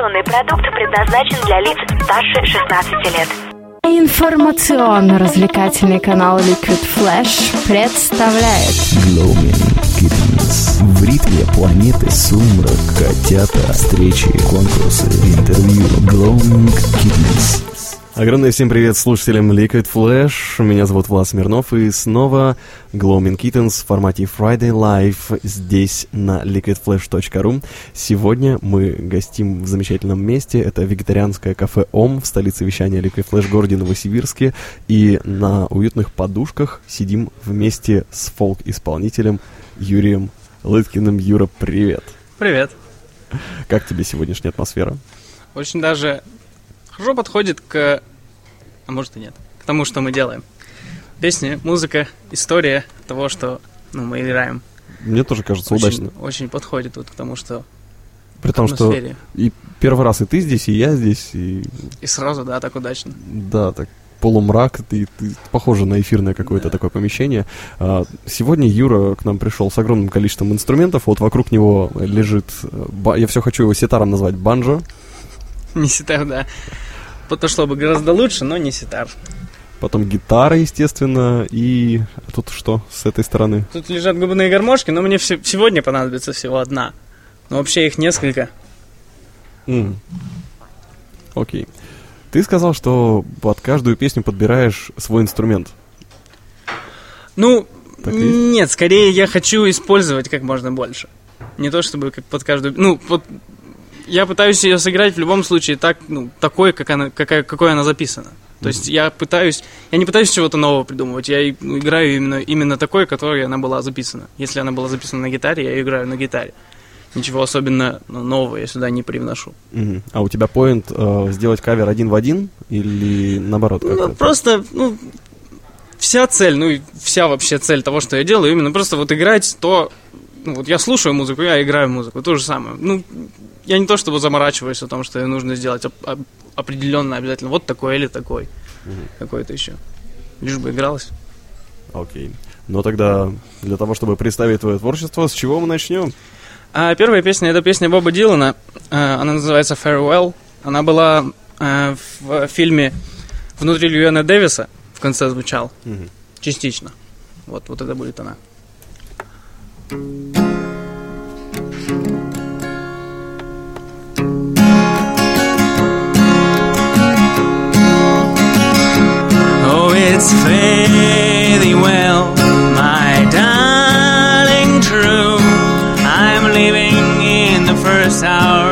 Информационный продукт предназначен для лиц старше 16 лет. Информационно-развлекательный канал Liquid Flash представляет Glowing Kittens. В ритме планеты сумрак, котята, встречи, конкурсы, интервью. Glowing Kittens. Огромный всем привет слушателям Liquid Flash. Меня зовут Влад Смирнов и снова Gloaming Kittens в формате Friday Live здесь на liquidflash.ru. Сегодня мы гостим в замечательном месте. Это вегетарианское кафе ОМ в столице вещания Liquid Flash городе Новосибирске. И на уютных подушках сидим вместе с фолк-исполнителем Юрием Лыткиным. Юра, привет. Привет. Как тебе сегодняшняя атмосфера? Очень даже хорошо подходит к... А может и нет. К тому, что мы делаем. Песни, музыка, история того, что ну, мы играем. Мне тоже кажется очень, удачно. Очень подходит вот к тому, что При том, что и первый раз и ты здесь, и я здесь, и И сразу, да, так удачно. да, так полумрак, ты, ты похоже на эфирное какое-то Да. такое помещение. А, Сегодня Юра к нам пришел с огромным количеством инструментов. Вот вокруг него лежит, э, я все хочу его ситаром назвать, банджо. Не ситар, да. Подошло бы гораздо лучше, но не ситар. Потом гитара, естественно, и тут что с этой стороны? Тут лежат губные гармошки, но мне все- сегодня понадобится всего одна. Но вообще их несколько. М. Окей. Ты сказал, что под каждую песню подбираешь свой инструмент. Ну, нет, скорее я хочу использовать как можно больше. Не то чтобы как под каждую... Ну, вот я пытаюсь ее сыграть в любом случае так, ну, такой, как она, какая, какой она записана. То есть я пытаюсь... Я не пытаюсь чего-то нового придумывать. Я ну, играю именно, именно такой, которой она была записана. Если она была записана на гитаре, я ее играю на гитаре. Ничего особенно ну, нового я сюда не привношу. Мгм. А у тебя поинт э, сделать кавер один в один или наоборот как-то? Ну, просто, ну, вся цель, ну, вся вообще цель того, что я делаю, именно просто вот играть то... Ну, вот я слушаю музыку, я играю музыку, то же самое. Ну, я не то чтобы заморачиваюсь о том, что нужно сделать оп- оп- определенно обязательно вот такой или такой. Какой-то еще. Лишь бы игралось. Окей. Но тогда для того, чтобы представить твое творчество, с чего мы начнем? А первая песня это песня Боба Дилана. Э, Она называется Farewell. Она была э, в фильме внутри Льюэна Дэвиса в конце звучал. Мгм. Частично. Вот, вот это будет она. Oh, it's fairly well, my darling true. I'm living in the first hour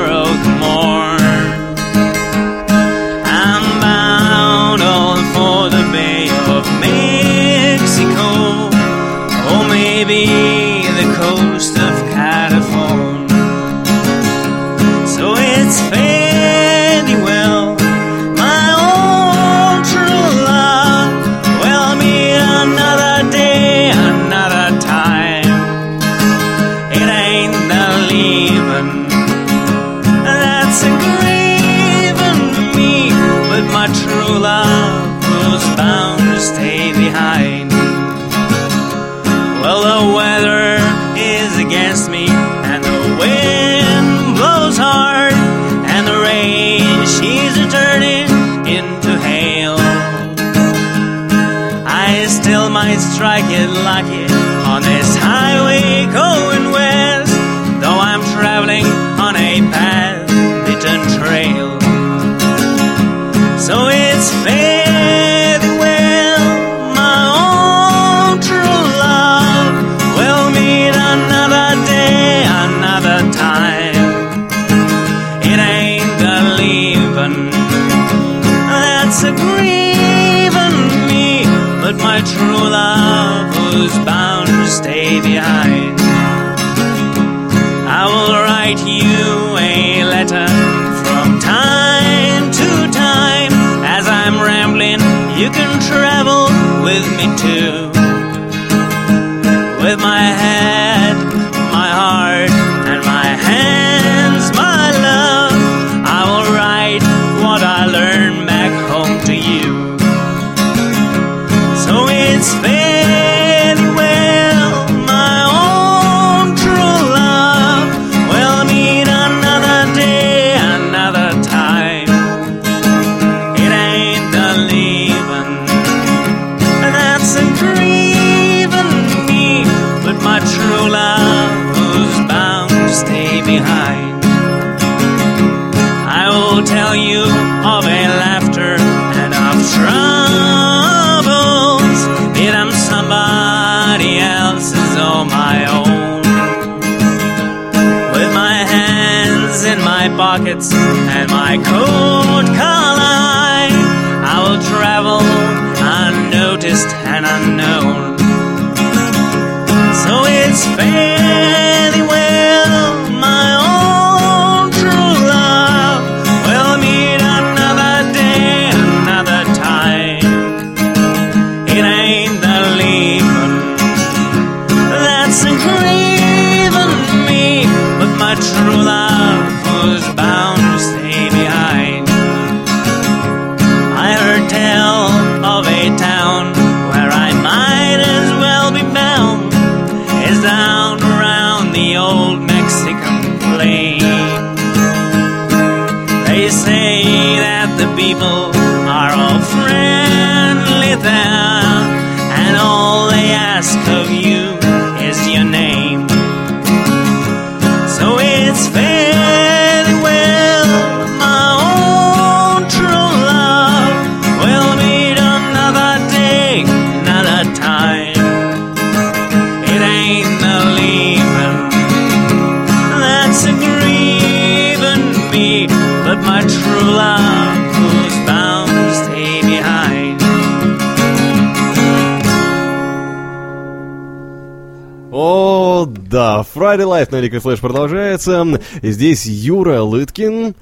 Friday Life на Liquid Flash продолжается. Здесь Юра Лыткин.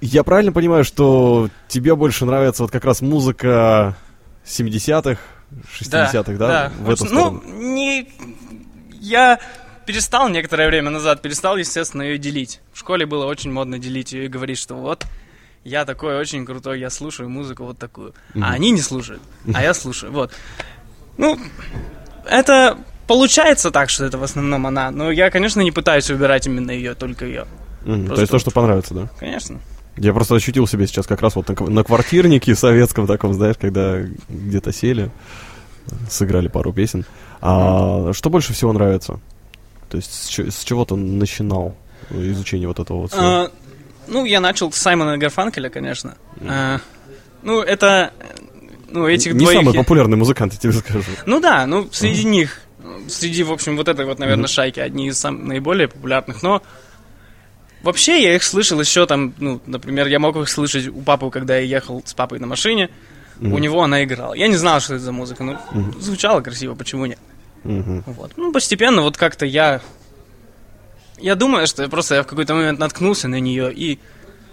Я правильно понимаю, что тебе больше нравится вот как раз музыка 70-х, 60-х, да? В эту ну, сторону. не... Я перестал некоторое время назад, перестал, естественно, ее делить. В школе было очень модно делить ее и говорить, что вот, я такой очень крутой, я слушаю музыку вот такую. А они не слушают, а я слушаю. Вот. Ну, это получается так, что это в основном она. Но я, конечно, не пытаюсь выбирать именно ее, только ее. Мгм, То есть то, что понравится, да? Конечно. Я просто ощутил себя сейчас как раз вот на, на квартирнике советском таком, знаешь, когда где-то сели, сыграли пару песен. А что больше всего нравится? То есть с, с чего ты начинал изучение вот этого вот всего? А, ну, я начал с Саймона Гарфанкеля, конечно. А, ну, это... Ну, этих Не двоих... самый я- популярный музыкант, я тебе скажу. Ну да, ну, среди них, э, среди, в общем, вот этой вот, наверное, шайки, одни из самых наиболее популярных, но вообще я их слышал еще там, ну, например, я мог их слышать у папы, когда я ехал с папой на машине, у него она играла. Я не знал, что это за музыка, но звучало красиво, почему нет? Мгм. Вот. Ну, постепенно вот как-то я... Я думаю, что я просто я в какой-то момент наткнулся на нее и,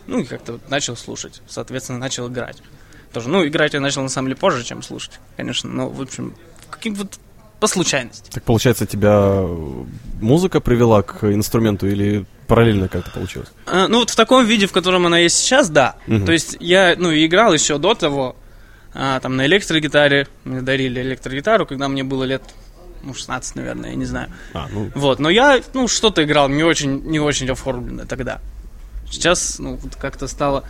ну, как-то вот начал слушать. Соответственно, начал играть. Тоже, ну, играть я начал на самом деле позже, чем слушать, конечно. Но, в общем, каким вот по случайности. Так получается, тебя э, музыка привела к инструменту или параллельно как-то получилось? А, ну, вот в таком виде, в котором она есть сейчас, да. Мгм. То есть я, ну, играл еще до того, а, там, на электрогитаре. Мне дарили электрогитару, когда мне было лет, ну, 16, наверное, я не знаю. А, ну, Вот, но я, ну, что-то играл не очень, не очень оформленно тогда. Сейчас, ну, вот как-то стало,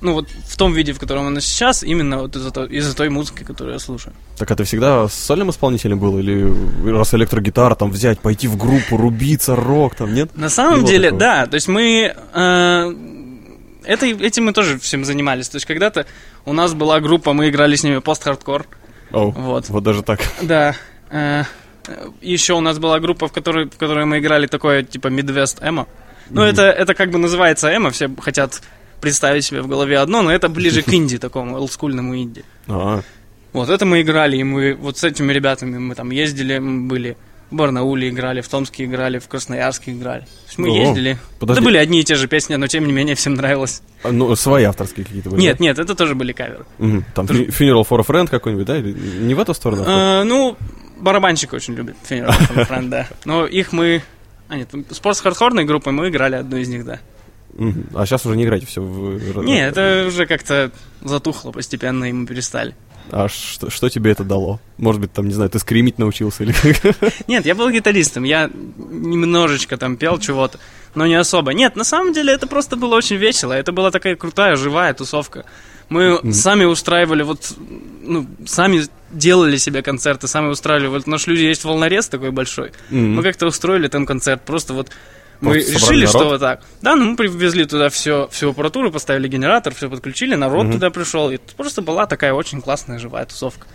ну, вот в том виде, в котором она сейчас, именно вот из-за, из-за той музыки, которую я слушаю. так а ты всегда сольным исполнителем был? Или раз электрогитара там взять, пойти в группу, рубиться, рок там, нет? На самом Было деле, такое? да, то есть мы... э, это, этим мы тоже всем занимались. То есть когда-то у нас была группа, мы играли с ними пост-хардкор. О, Вот. вот даже так. Да. э, еще у нас была группа, в которой, в которой мы играли такое, типа, Midwest эмо. Ну, это, это как бы называется эмо, все хотят представить себе в голове одно, но это ближе к инди такому, олдскульному инди. А, Вот это мы играли, и мы вот с этими ребятами мы там ездили, мы были в Барнауле играли, в Томске играли, в Красноярске играли. То есть мы О, ездили. подожди. Это были одни и те же песни, но тем не менее всем нравилось. а, ну, свои авторские какие-то были? Нет, да? нет, это тоже были каверы. Мгм, Там Fu- Funeral for a Friend какой-нибудь, да? Или Не в эту сторону? а ну, барабанщик очень любит Funeral for a Friend, да. Но их мы... А, нет, спортс хардкорной группой мы играли одну из них, да. А сейчас уже не играете все в... Не, это уже как-то затухло постепенно, и мы перестали. А что, что тебе это дало? Может быть, там, не знаю, ты скримить научился или? Нет, я был гитаристом, я немножечко там пел чего-то, но не особо. Нет, на самом деле это просто было очень весело, это была такая крутая, живая тусовка. Мы сами устраивали, вот, ну, сами делали себе концерты, сами устраивали. Вот наш люди есть волнорез такой большой. Мгм. Мы как-то устроили там концерт, просто вот Мы решили, что народ? вот так. Да, ну мы привезли туда все, всю аппаратуру, поставили генератор, все подключили, народ Мгм. туда пришел. И просто была такая очень классная живая тусовка.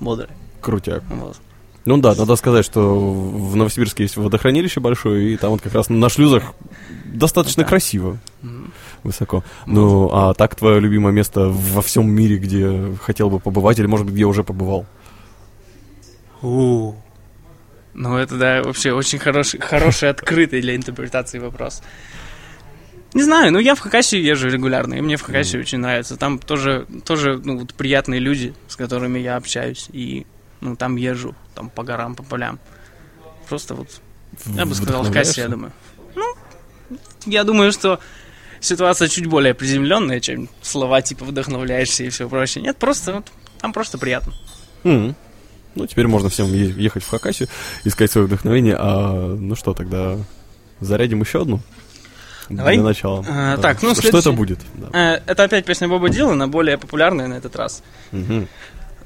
Бодрая. Крутяк. Вот. Ну да, надо сказать, что в Новосибирске есть водохранилище большое, и там вот как раз на шлюзах достаточно Да. красиво. Высоко. Ну, а так твое любимое место во всем мире, где хотел бы побывать, или, может быть, где уже побывал? У. Ну, это, да, вообще очень хороший, хороший, открытый для интерпретации вопрос. Не знаю, ну я в Хакасию езжу регулярно, и мне в Хакасии очень нравится. Там тоже, тоже ну, вот приятные люди, с которыми я общаюсь, и ну, там езжу, там по горам, по полям. Просто вот, я бы сказал, Хакасия, я думаю. Ну, я думаю, что ситуация чуть более приземленная, чем слова типа вдохновляешься и все прочее. Нет, просто вот, там просто приятно. Мгм. Ну, теперь можно всем ехать в Хакасию, искать свое вдохновение. А, ну что, тогда зарядим еще одну? Давай. Для начала. А, Да. так, ну, что, что следующий- это будет? Да. Э, Это опять песня Боба Дилана, более популярная на этот раз. Мгм.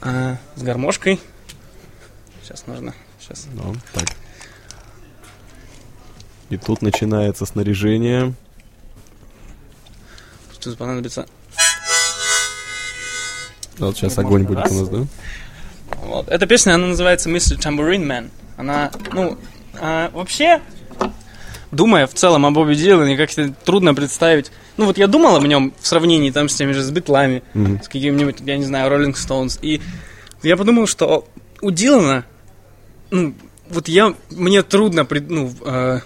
А, С гармошкой. Сейчас нужно. Сейчас. Ну, так. И тут начинается снаряжение. Тут понадобится. Вот сейчас огонь будет у нас, да? Вот. Эта песня, она называется Mr. Tambourine Man. Она, ну, а, вообще, думая в целом о Бобби Дилане, как-то трудно представить. Ну, вот я думал об нем в сравнении там с теми же с Битлами, Мгм. с какими-нибудь, я не знаю, Роллинг Стоунс. И я подумал, что у Дилана, ну, вот я, мне трудно, ну, э,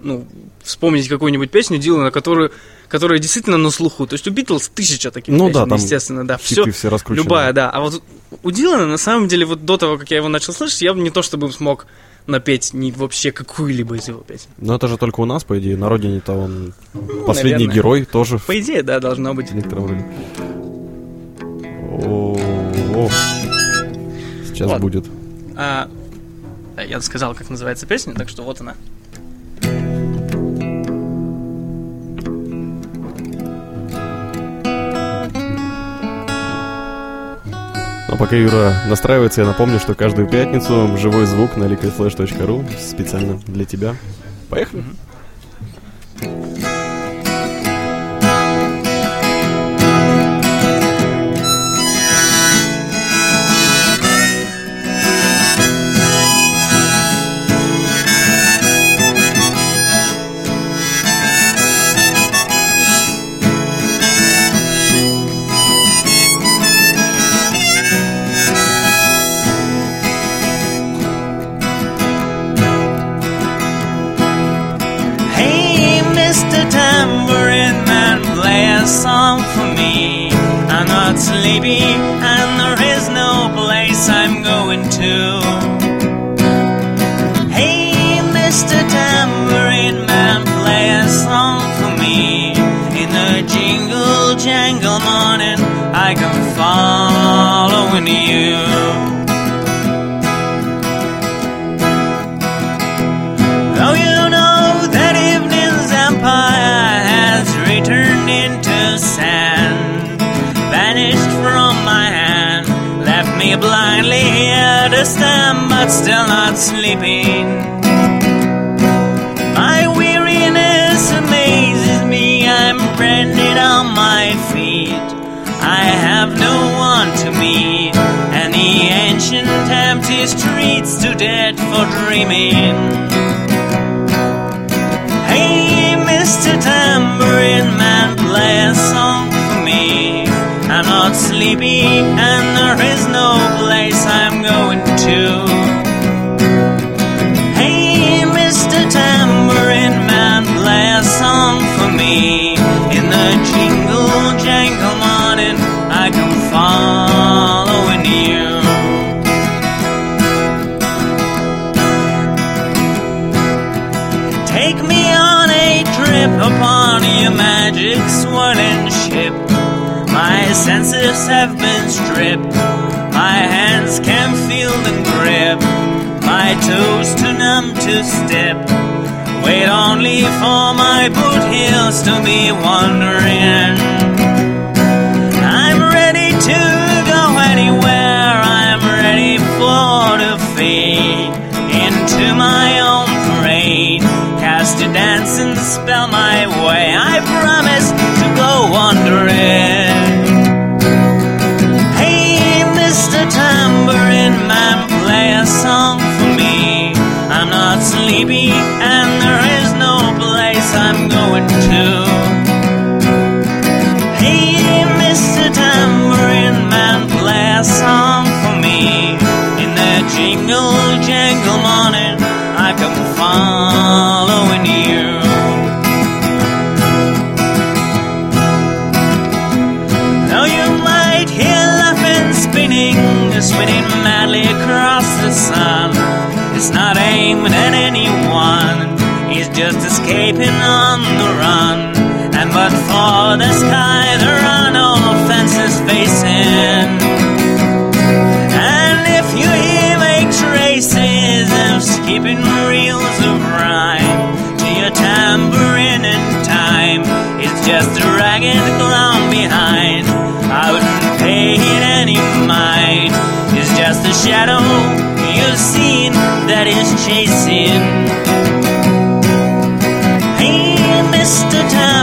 ну, вспомнить какую-нибудь песню Дилана, которую, которая действительно на слуху. То есть у Битлз тысяча таких Ну да, песен, там естественно, да. Все, все раскручены. любая, да. А вот у Дилана, на самом деле, вот до того, как я его начал слышать, я бы не то чтобы смог напеть ни вообще какую-либо из его песен. Но это же только у нас, по идее. На родине-то он последний наверное. герой тоже в По идее, да, должно быть. некотором роде. О, Сейчас Вот. будет. А, да, я сказал, как называется песня, так что вот она. А пока Юра настраивается, я напомню, что каждую пятницу живой звук на liquidflash.ru специально для тебя. Поехали. Hey, Not sleepy, and there is no place I'm going to. Hey, Mr. Tambourine Man, play a song for me. In the jingle jangle morning, I can follow you. Sleeping. My weariness amazes me, I'm branded on my feet. I have no one to meet, and the ancient empty streets too dead for dreaming. Senses have been stripped. My hands can feel the grip. My toes too numb to step. Wait only for my boot heels to be wandering. Spinning madly across the sun. It's not aimed at anyone, he's just escaping on time.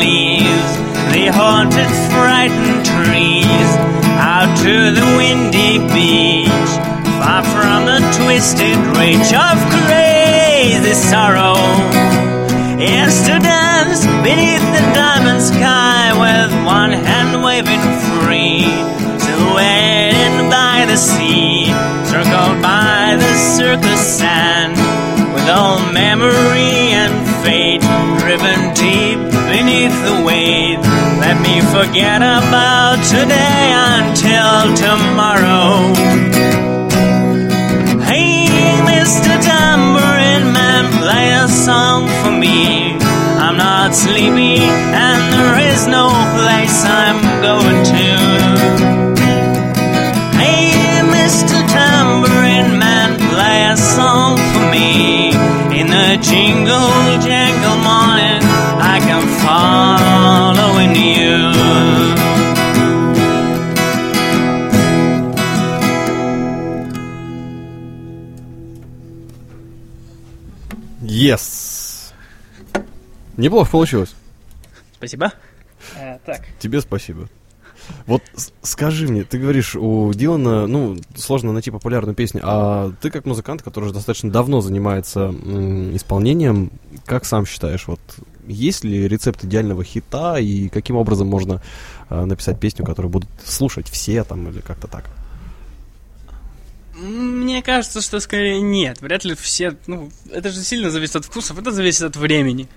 Leaves, the haunted, frightened trees, out to the windy beach, far from the twisted reach of crazy sorrow. Yes, to dance beneath the diamond sky with one hand waving free, silhouetted by the sea, circled by the circus sand, with all memory and fate driven deep the weight. Let me forget about today until tomorrow. Hey, Mr. Tambourine Man, play a song for me. I'm not sleepy, and there is no place I'm going to. Hey, Mr. Tambourine Man, play a song for me. In the jingle jangle Yes! Неплохо получилось. Спасибо. Э, так. Тебе спасибо. Вот скажи мне, ты говоришь, у Дилана, ну, сложно найти популярную песню, а ты как музыкант, который уже достаточно давно занимается м, исполнением, как сам считаешь, вот есть ли рецепт идеального хита и каким образом можно а, написать песню, которую будут слушать все там или как-то так? Мне кажется, что скорее нет. Вряд ли все. Ну, это же сильно зависит от вкусов, это зависит от времени.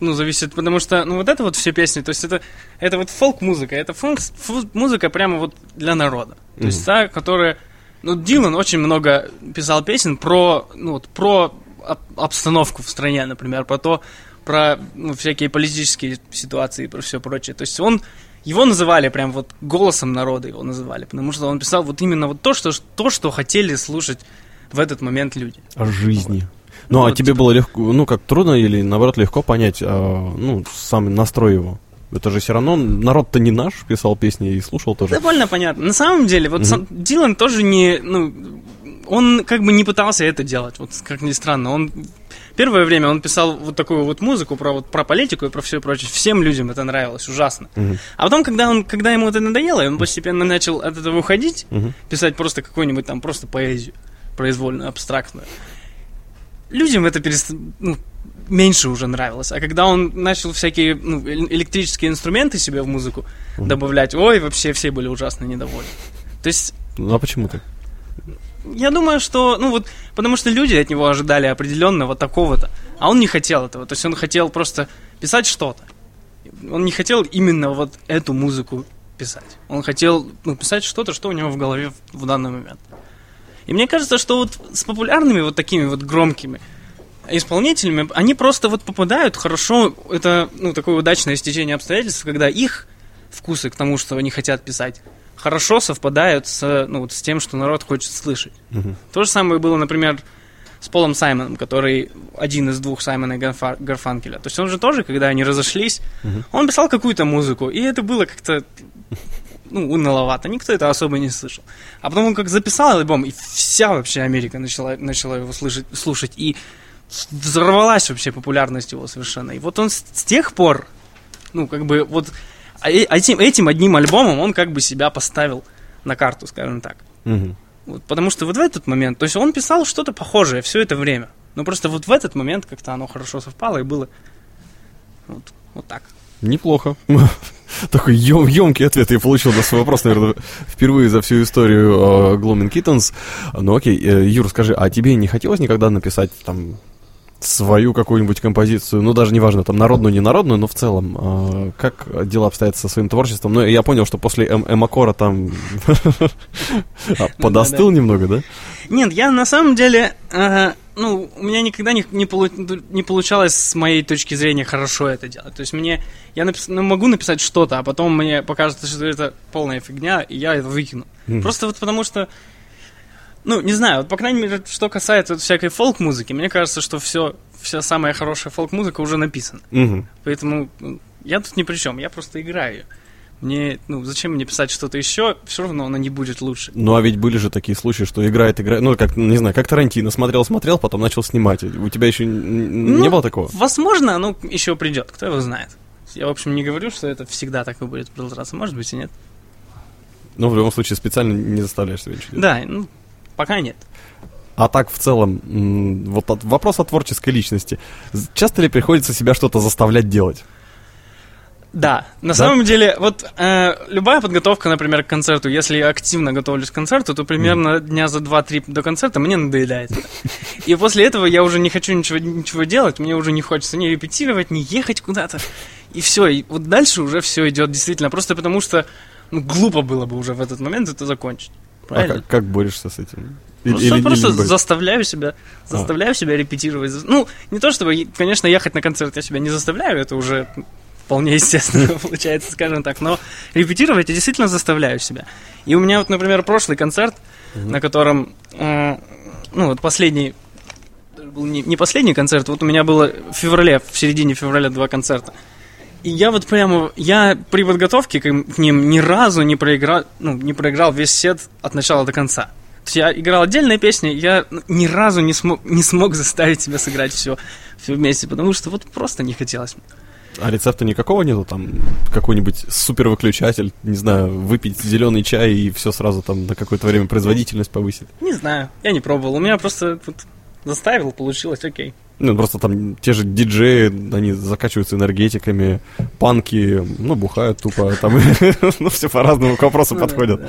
Ну, зависит, потому что, ну, вот это вот все песни, то есть это, это вот фолк-музыка, это фолк, фу- музыка прямо вот для народа. То есть та, которая... Ну, Дилан очень много писал песен про, ну, вот, про об- обстановку в стране, например, про то, про ну, всякие политические ситуации, про все прочее. То есть он его называли прям вот голосом народа его называли, потому что он писал вот именно вот то, что, то, что хотели слушать в этот момент люди. О жизни. Вот. Ну, а Вот. тебе было легко, ну, как трудно или, наоборот, легко понять, а, ну, сам настрой его? Это же все равно народ-то не наш, писал песни и слушал тоже. Довольно понятно. На самом деле, вот сам Дилан тоже не, ну, он как бы не пытался это делать, вот как ни странно. Он первое время он писал вот такую вот музыку про вот про политику и про все прочее. Всем людям это нравилось ужасно. А потом, когда он, когда ему это надоело, и он постепенно начал от этого уходить, писать просто какую-нибудь там просто поэзию произвольную, абстрактную. Людям это перест... ну, меньше уже нравилось. А когда он начал всякие ну, э- электрические инструменты себе в музыку добавлять, ой, вообще все были ужасно недовольны. То есть Ну а почему так? я думаю, что, ну вот, потому что люди от него ожидали определенного такого-то, а он не хотел этого. То есть он хотел просто писать что-то. Он не хотел именно вот эту музыку писать. Он хотел ну, писать что-то, что у него в голове в, в данный момент. И мне кажется, что вот с популярными вот такими вот громкими исполнителями, они просто вот попадают хорошо, это, ну, такое удачное стечение обстоятельств, когда их вкусы к тому, что они хотят писать, хорошо совпадают с, ну, вот с тем, что народ хочет слышать. То же самое было, например, с Полом Саймоном, который один из двух Саймона и Гарфа- Гарфанкеля. То есть он же тоже, когда они разошлись, он писал какую-то музыку, и это было как-то ну, уныловато, никто это особо не слышал. А потом он как записал альбом, и вся вообще Америка начала, начала его слышать, слушать, и взорвалась вообще популярность его совершенно. И вот он с, с тех пор, ну, как бы, вот этим, этим одним альбомом он как бы себя поставил на карту, скажем так. Мгм. Вот, потому что вот в этот момент, то есть он писал что-то похожее все это время. Но просто вот в этот момент как-то оно хорошо совпало и было вот, вот так. Неплохо. Такой емкий ответ я получил на свой вопрос, наверное, впервые за всю историю э, Gloaming Kittens. Ну окей, э, Юр, скажи, а тебе не хотелось никогда написать там свою какую-нибудь композицию, ну даже неважно, там народную, не народную, но в целом, э, как дела обстоят со своим творчеством? Ну, я понял, что после Эм- Эмакора там а, подостыл немного, да? Нет, я на самом деле, ну, у меня никогда не, не, полу- не получалось с моей точки зрения хорошо это делать. То есть мне, я напис- ну, могу написать что-то, а потом мне покажется, что это полная фигня, и я это выкину. Просто вот потому что, ну, не знаю, вот по крайней мере, что касается всякой фолк-музыки, мне кажется, что все, вся самая хорошая фолк-музыка уже написана. Мгм. Поэтому ну, я тут ни при чем, я просто играю. Мне, ну, зачем мне писать что-то еще, все равно оно не будет лучше. Ну а ведь были же такие случаи, что играет, играет, ну как, не знаю, как Тарантино, смотрел, смотрел, потом начал снимать. У тебя еще н- не Ну, было такого? Возможно, оно еще придет, кто его знает. Я, в общем, не говорю, что это всегда так и будет продолжаться. Может быть и нет. Ну, в любом случае, специально не заставляешь себя ничего делать. Да, ну, пока нет. А так, в целом, вот от- вопрос о творческой личности. Часто ли приходится себя что-то заставлять делать? Да, на самом деле, вот э, любая подготовка, например, к концерту, если я активно готовлюсь к концерту, то примерно дня за 2-3 до концерта мне надоедает. И после этого я уже не хочу ничего, ничего делать, мне уже не хочется ни репетировать, ни ехать куда-то. И все, и вот дальше уже все идет действительно, просто потому что ну, глупо было бы уже в этот момент это закончить. А Правильно? как, как борешься с этим? Или- Просто, или- просто или- заставляю себя, заставляю себя репетировать. Ну, не то чтобы, конечно, ехать на концерт я себя не заставляю, это уже вполне естественно получается, скажем так, но репетировать я действительно заставляю себя. И у меня вот, например, прошлый концерт, на котором, э, ну, вот последний, был не, не последний концерт, вот у меня было в феврале, в середине февраля два концерта. И я вот прямо, я при подготовке к, им- к ним ни разу не проиграл, ну, не проиграл весь сет от начала до конца. То есть я играл отдельные песни, я ну, ни разу не смог, не смог заставить себя сыграть все, все вместе, потому что вот просто не хотелось. А рецепта никакого нету? Там какой-нибудь супер выключатель, не знаю, выпить зеленый чай и все сразу там на какое-то время производительность повысит. Не знаю, я не пробовал. У меня просто вот заставил, получилось, окей. Ну, просто там те же диджеи, они закачиваются энергетиками, панки, ну, бухают тупо, там, ну, все по-разному к вопросу Ну подходят.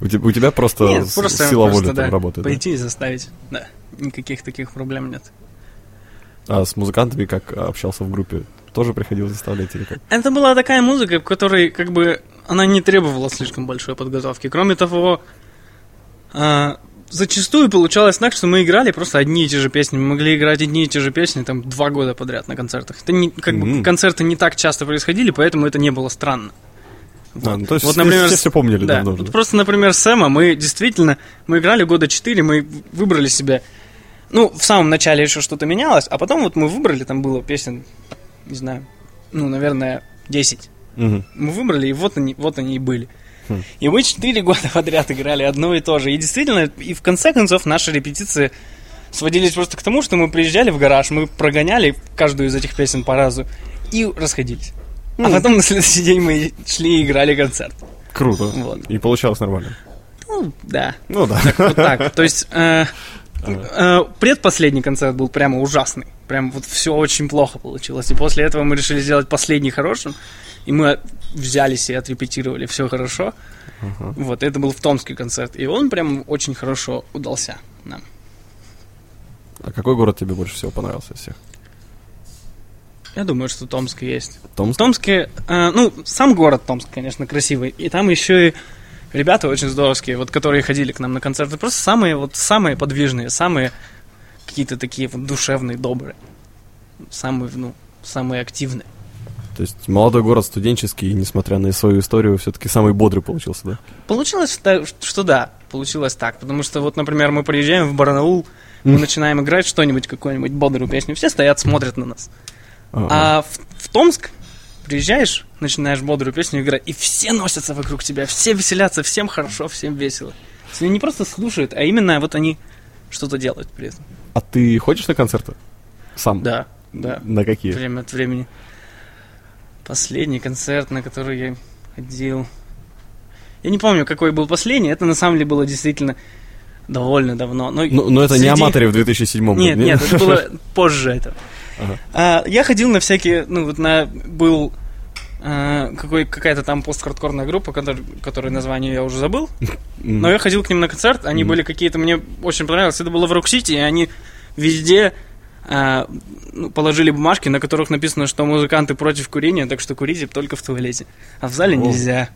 У тебя, просто, сила воли там работает. Пойти и заставить. Да, никаких таких проблем нет. А с музыкантами как общался в группе? Тоже приходилось заставлять или как? Это была такая музыка, в которой как бы она не требовала слишком большой подготовки. Кроме того, а, зачастую получалось так, что мы играли просто одни и те же песни. Мы могли играть одни и те же песни там два года подряд на концертах. Это не, как бы Мгм. концерты не так часто происходили, поэтому это не было странно. А, ну, то есть Вот, например, все, все помнили Да, давно вот просто, например, Сэма мы действительно, мы играли года 4, мы выбрали себе, ну, в самом начале еще что-то менялось, а потом вот мы выбрали, там было песен, не знаю, ну, наверное, 10. Мгм. Мы выбрали, и вот они, вот они и были. И мы четыре года подряд играли одно и то же. И действительно, и в конце концов наши репетиции сводились просто к тому, что мы приезжали в гараж, мы прогоняли каждую из этих песен по разу и расходились. А потом на следующий день мы шли и играли концерт. Круто. Вот. И получалось нормально. Ну, да. Ну да. Вот так. То есть э, э, предпоследний концерт был прямо ужасный. Прям вот все очень плохо получилось. И после этого мы решили сделать последний хорошим. И мы взялись и отрепетировали все хорошо. Вот, это был в Томский концерт. И он прям очень хорошо удался нам. А какой город тебе больше всего понравился из всех? Я думаю, что Томск есть. В Томск? Томске, э, ну, сам город Томск, конечно, красивый. И там еще и ребята очень здоровские, вот которые ходили к нам на концерты. Просто самые, вот, самые подвижные, самые какие-то такие вот душевные, добрые. Самые, ну, самые активные. То есть молодой город студенческий, несмотря на свою историю, все-таки самый бодрый получился, да? Получилось, что да, получилось так. Потому что вот, например, мы приезжаем в Барнаул, мы начинаем играть что-нибудь, какую-нибудь бодрую песню, все стоят, смотрят на нас. Ага. А в, в Томск приезжаешь, начинаешь бодрую песню играть, и все носятся вокруг тебя, все веселятся, всем хорошо, всем весело. То есть Они не просто слушают, а именно вот они что-то делают при этом. А ты ходишь на концерты? Сам? Да, да. На какие? Время от времени. Последний концерт, на который я ходил. Я не помню, какой был последний. Это на самом деле было действительно довольно давно. Но, Ну, но это не среди- аматоры в 2007 году. Нет, нет, это было позже этого. Ага. А, я ходил на всякие, ну вот на был а, какой, какая-то там пост-хардкорная группа, который, которой название я уже забыл. Но я ходил к ним на концерт, они были какие-то, мне очень понравилось. Это было в Рок-Сити, и они везде а, ну, положили бумажки, на которых написано, что музыканты против курения, так что курите только в туалете. А в зале О. нельзя.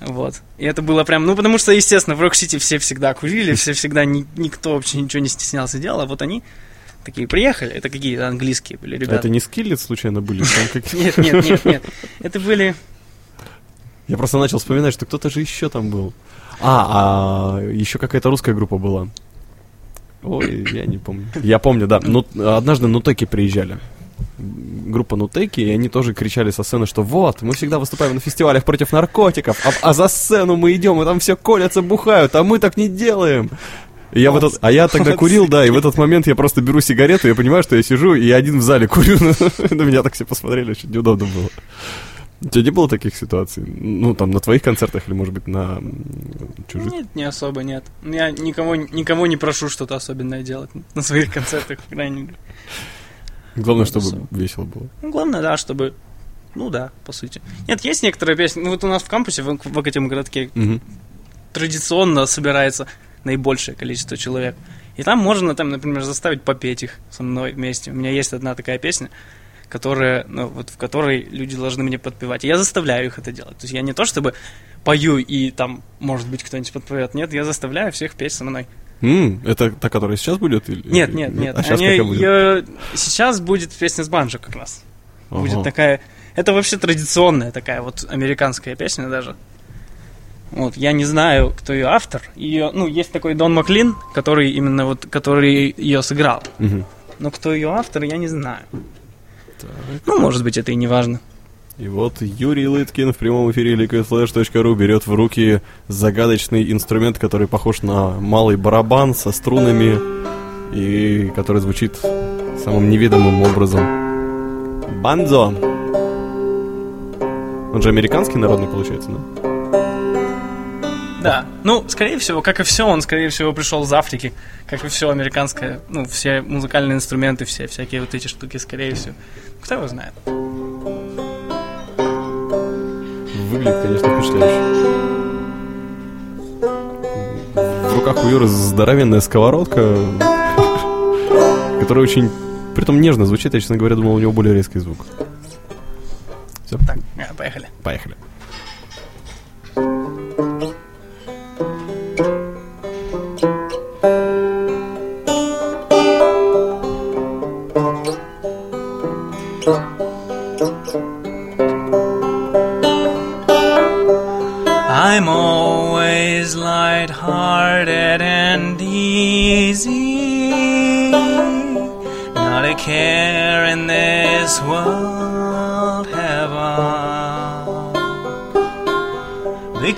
Вот. И это было прям, ну, потому что, естественно, в Рок-Сити все всегда курили, все всегда, ни- никто вообще ничего не стеснялся делал, а вот они такие приехали, это какие-то английские были ребята. это не скиллет случайно были? Нет, нет, нет, нет. Это были... Я просто начал вспоминать, что кто-то же еще там был. А, а еще какая-то русская группа была. Ой, я не помню. Я помню, да. Ну, однажды Нутеки приезжали. Группа Нутеки, и они тоже кричали со сцены, что вот, мы всегда выступаем на фестивалях против наркотиков, а, а за сцену мы идем, и там все колятся, бухают, а мы так не делаем. И я в этот, а я тогда курил, да, и в этот момент я просто беру сигарету, я понимаю, что я сижу, и один в зале курю. На меня так все посмотрели, очень неудобно было. У тебя не было таких ситуаций? Ну, там, на твоих концертах или, может быть, на чужих? Нет, не особо, нет. Я никого, никого не прошу что-то особенное делать на своих концертах, по крайней мере. Главное, Ну, чтобы особо. весело было. Ну, главное, да, чтобы... Ну да, по сути. Нет, есть некоторые песни. Ну вот у нас в кампусе, в, в этом городке, Мгм. традиционно собирается наибольшее количество человек. И там можно, там, например, заставить попеть их со мной вместе. У меня есть одна такая песня, которая, ну, вот в которой люди должны мне подпевать. И я заставляю их это делать. То есть я не то чтобы пою и там, может быть, кто-нибудь подпевает. Нет, я заставляю всех петь со мной. М, это та, которая сейчас будет? Или... Нет, нет, нет. А сейчас Они- какая будет? её- Сейчас будет песня с банджо как раз. Будет Ага. такая... Это вообще традиционная такая вот американская песня даже. Вот, я не знаю, кто ее автор. Ее, ну, есть такой Дон Маклин, который именно вот, который ее сыграл. Мгм. Но кто ее автор, я не знаю. Ну, может быть, это и не важно. И вот Юрий Лыткин в прямом эфире liquidflash.ru берет в руки загадочный инструмент, который похож на малый барабан со струнами и который звучит самым неведомым образом. Банзо. Он же американский народный, получается, да? Да. Ну, скорее всего, как и все, он, скорее всего, пришел из Африки. Как и все американское, ну, все музыкальные инструменты, все всякие вот эти штуки, скорее всего. Кто его знает? Выглядит, конечно, впечатляюще. В руках у Юры здоровенная сковородка, которая очень, притом нежно звучит. Я, честно говоря, думал, у него более резкий звук. Все, Так, поехали. поехали.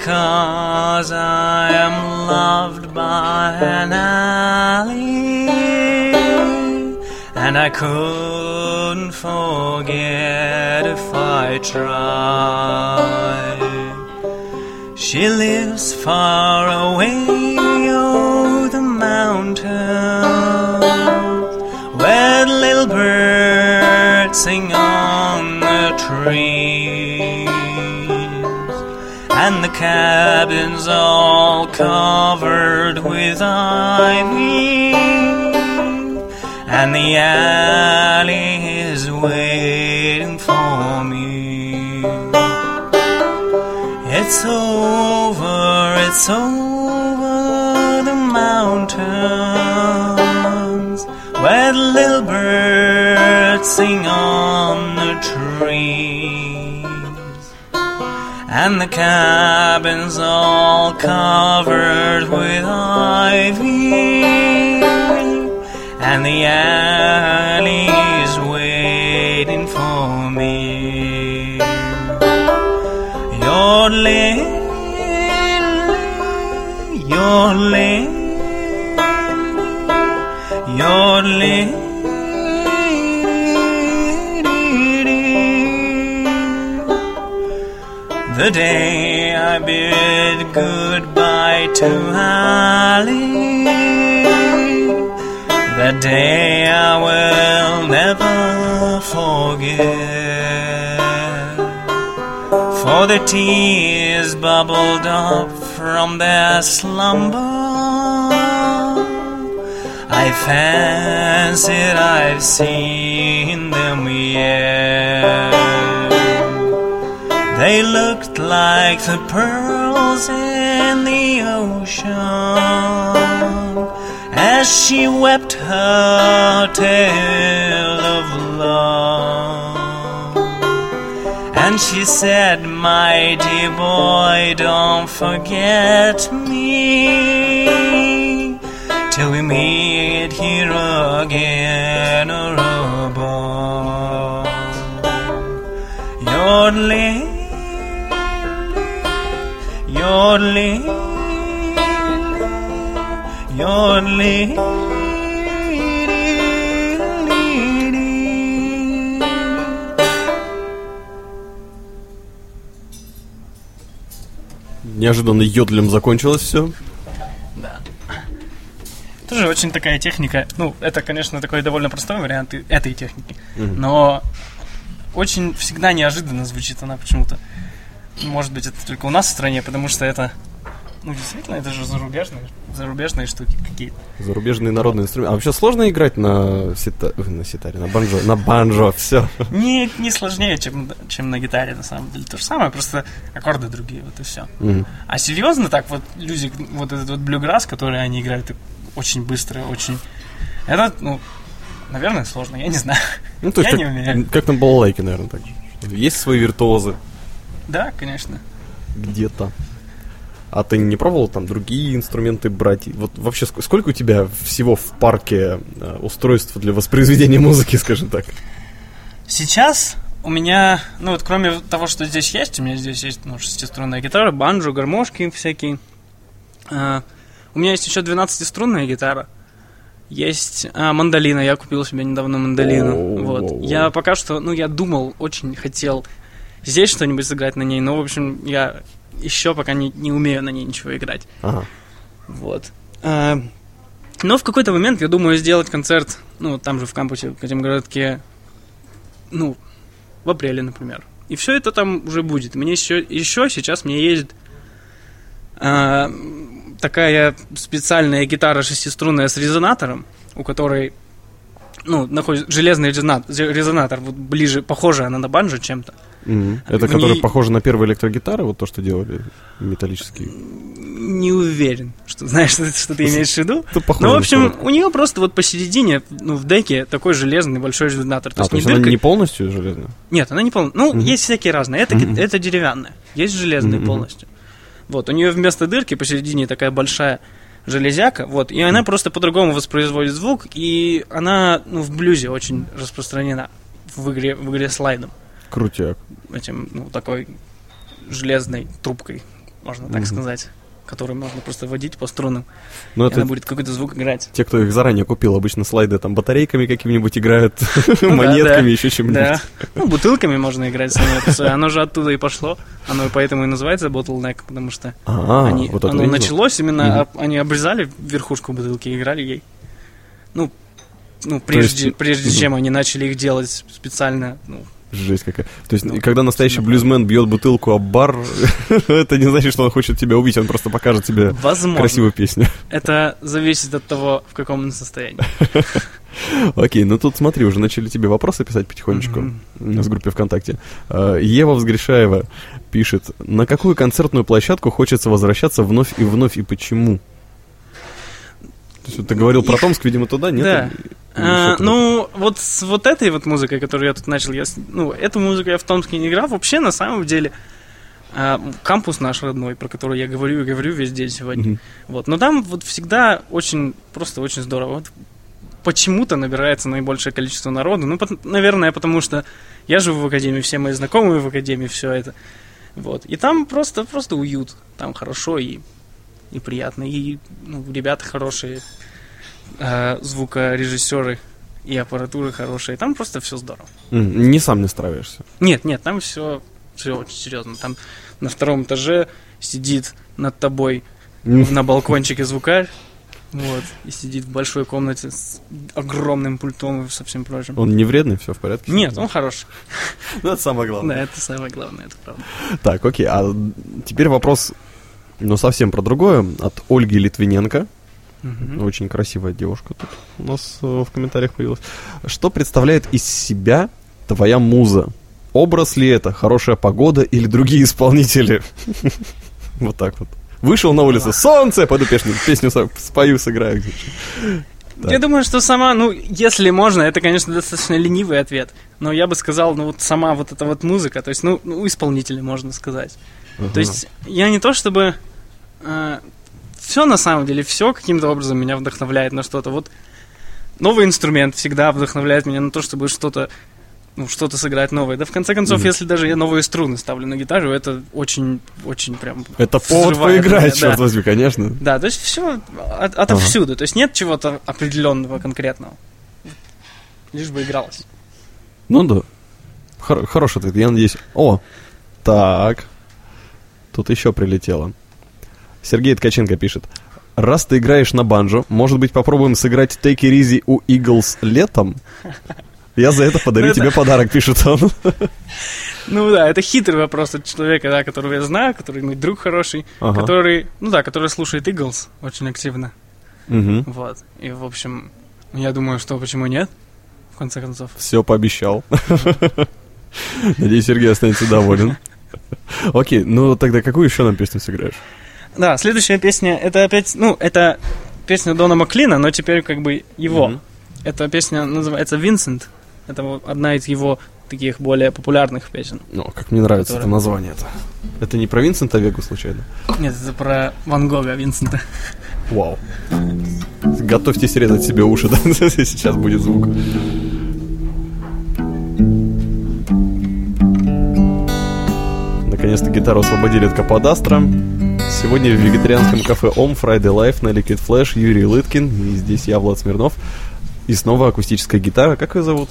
Because I am loved by an alley, and I couldn't forget if I tried. She lives far away cabins all covered with ivy, and the alley is waiting for me. It's over, it's over the mountains where the little birds sing and the cabins all covered with ivy, and the alley is waiting for me. Yodeling, yodeling, yodeling. The day I bid goodbye to Holly, that day I will never forget. For the tears bubbled up from their slumber. I fancied I've seen them yet. They looked like the pearls in the ocean as she wept her tale of love. And she said, My dear boy, don't forget me till we meet here again or above. Yodeling, yodeling, yodeling. Неожиданно йодлем закончилось все. Тоже очень такая техника. Ну, это, конечно, такой довольно простой вариант этой техники. Но очень всегда неожиданно звучит она почему-то. Может быть, это только у нас в стране, потому что это... Ну, действительно, это же зарубежные, зарубежные штуки какие-то. Зарубежные народные инструменты. А вообще сложно играть на, сита... на ситаре, на банджо? На банджо, все. Не, не сложнее, чем, чем на гитаре, на самом деле. То же самое, просто аккорды другие, вот и все. А серьезно так, вот люди, вот этот вот блюграсс, который они играют очень быстро, очень... Это, ну, наверное, сложно, я не знаю. Ну, то есть я как, не умею. как на балалайке, наверное, так же. Есть свои виртуозы Да, конечно. где-то. А ты не пробовал там другие инструменты брать? Вот вообще ск- сколько у тебя всего в парке э, устройств для воспроизведения музыки, скажем так? Сейчас у меня, ну вот кроме того, что здесь есть, у меня здесь есть ну, шестиструнная гитара, банджо, гармошки всякие. А, у меня есть еще 12-струнная гитара. Есть а, мандолина, я купил себе недавно мандолину. Вот. Я пока что, ну я думал, очень хотел здесь что-нибудь сыграть на ней, но, в общем, я еще пока не, не умею на ней ничего играть. Ага. Вот. А, но в какой-то момент я думаю сделать концерт, ну, там же в кампусе, в этом городке, ну, в апреле, например. И все это там уже будет. Мне еще, еще сейчас мне есть а, такая специальная гитара шестиструнная с резонатором, у которой ну, находится железный резонатор, резонатор, вот ближе, похожая она на банджо чем-то. Мгм. Это В который ней- похоже на первые электрогитары, вот то, что делали металлические. Не уверен, что знаешь, что, что ты имеешь в виду. Ну, в общем, у нее просто вот посередине, ну, в деке такой железный большой резонатор. То А, есть то не есть она дырка. не полностью железная? Нет, она не полная. Ну, Мгм. есть всякие разные. Это, ги- это деревянная. Есть железные Мгм. полностью. Вот, у нее вместо дырки посередине такая большая железяка, вот, и она просто по-другому воспроизводит звук, и она, ну, в блюзе очень распространена в игре, в игре слайдом. Крутяк. Этим, ну, такой железной трубкой можно так Мгм. сказать, который можно просто водить по струнам, Ну, и это она будет какой-то звук играть. те, кто их заранее купил, обычно слайды там батарейками какими-нибудь играют, Ну монетками, да. еще чем-нибудь. Да. Ну, бутылками можно играть с ними. это. Оно же оттуда и пошло. Оно и поэтому и называется bottleneck, потому что А, они, вот оно началось именно, они обрезали верхушку бутылки и играли ей. Ну, ну прежде, есть, прежде чем они начали их делать специально, ну, Жесть какая. То есть, Ну, когда настоящий блюзмен бьет бутылку об бар, это не значит, что он хочет тебя убить, он просто покажет тебе возможно. красивую песню. Это зависит от того, в каком он состоянии. Окей, ну тут смотри, уже начали тебе вопросы писать потихонечку Мгм. у нас в группе ВКонтакте. А, Ева Взгрешаева пишет, на какую концертную площадку хочется возвращаться вновь и вновь и почему? То есть вот ты говорил про Их- Томск, видимо, туда, нет? Да. А, ну, вот с вот этой вот музыкой, которую я тут начал, я, ну, эту музыку я в Томске не играл. Вообще, на самом деле, а, кампус наш родной, про который я говорю и говорю весь день сегодня. Мгм. Вот. Но там вот всегда очень, просто очень здорово. Вот почему-то набирается наибольшее количество народу. Ну, пот- наверное, потому что я живу в академии, все мои знакомые в академии, все это. Вот. И там просто, просто уют. Там хорошо и, и приятно. И ну, ребята хорошие, э, звукорежиссеры и аппаратура хорошая. Там просто все здорово. Не сам не справишься. Нет, нет, там все, все очень серьезно. Там на втором этаже сидит над тобой на балкончике звукарь. Вот, и сидит в большой комнате с огромным пультом и со всем прочим. Он не вредный, все в порядке? Нет, он хороший. Ну, это самое Да, это самое главное, это правда. Так, окей, а теперь вопрос, ну, совсем про другое, от Ольги Литвиненко. Мгм. Очень красивая девушка тут у нас э, в комментариях появилась. Что представляет из себя твоя муза? Образ ли это? Хорошая погода или другие исполнители? Вот так вот. Вышел на улицу, солнце, пойду песню, песню спою, сыграю. Так. Я думаю, что сама, ну, если можно, это, конечно, достаточно ленивый ответ, но я бы сказал, ну, вот сама вот эта вот музыка, то есть, ну, ну исполнители, можно сказать. То есть, я не то чтобы... все на самом деле, все каким-то образом меня вдохновляет на что-то. Вот новый инструмент всегда вдохновляет меня на то, чтобы что-то ну, что-то сыграть новое. Да, в конце концов, Мгм. если даже я новые струны ставлю на гитару, это очень, очень прям... Это повод поиграть, меня, черт да. возьми, конечно. Да, то есть все от, отовсюду. То есть нет чего-то определенного конкретного. Лишь бы игралось. Ну да. Хор- хороший ответ, я надеюсь. О, так. Тут еще прилетело. Сергей Ткаченко пишет. Раз ты играешь на банджо, может быть, попробуем сыграть Take It Easy у Eagles летом? Я за это подарю Это- тебе подарок, пишет он. Ну да, это хитрый вопрос от человека, да, которого я знаю, который мой друг хороший, Ага. который, ну да, который слушает Eagles очень активно. Мгм. Вот. И, в общем, я думаю, что почему нет, в конце концов. Все пообещал. Надеюсь, Сергей останется доволен. Окей, ну тогда какую еще нам песню сыграешь? Да, следующая песня, это опять, ну, это песня Дона Маклина, но теперь как бы его. Мгм. Эта песня называется «Винсент». Это вот одна из его таких более популярных песен. Ну, как мне нравится Которая- это название. -то. Это не про Винсента Вегу случайно? Нет, это про Ван Гога Винсента. Вау. Готовьтесь резать себе уши, да? Сейчас будет звук. Наконец-то гитару освободили от Каподастра. Сегодня в вегетарианском кафе Ом Friday Life на Liquid Flash Юрий Лыткин. И здесь я, Влад Смирнов. И снова акустическая гитара. Как ее зовут?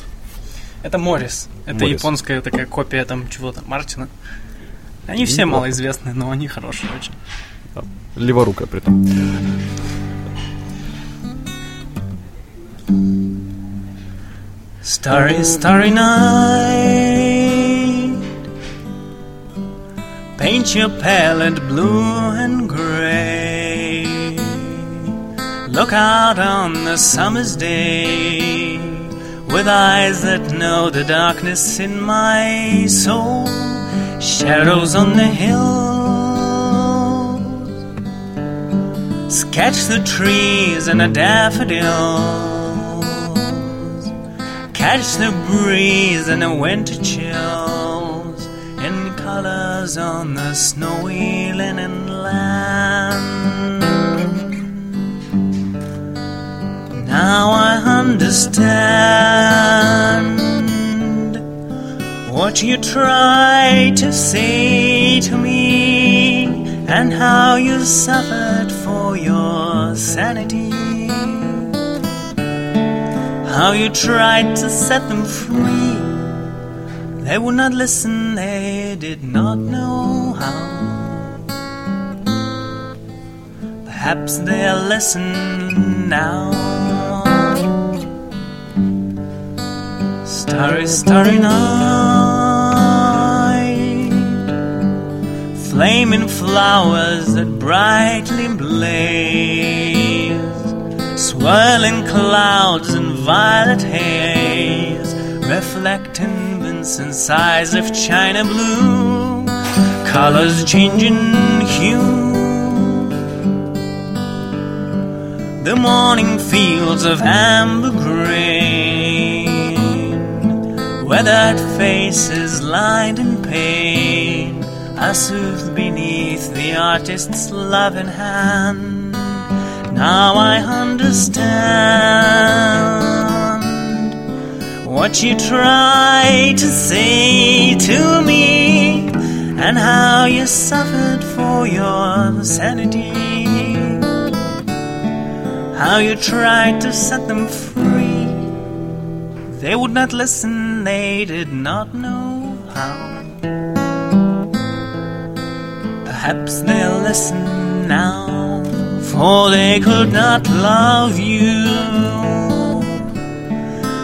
Это Моррис. Это Моррис. японская такая копия там чего-то, Мартина. Они все Неплохо. малоизвестные, но они хорошие очень. Леворука при том. Starry, starry night. Your palette blue and gray. Look out on the summer's day with eyes that know the darkness in my soul. Shadows on the hills. Sketch the trees and the daffodils. Catch the breeze and the winter chills in colors on the snowy linen land. Now I understand what you try to say to me, and how you suffered for your sanity. How you tried to set them free. They would not listen, they did not know how. Perhaps they'll listen now. Starry, starry night, flaming flowers that brightly blaze, swirling clouds and violet haze, reflecting Vincent's eyes of china blue, colors changing hue. The morning fields of amber grain, weathered faces lined in pain, are soothed beneath the artist's loving hand. Now I understand what you try to say to me, and how you suffered for your sanity how you tried to set them free. They would not listen, they did not know how. Perhaps they'll listen now, for they could not love you.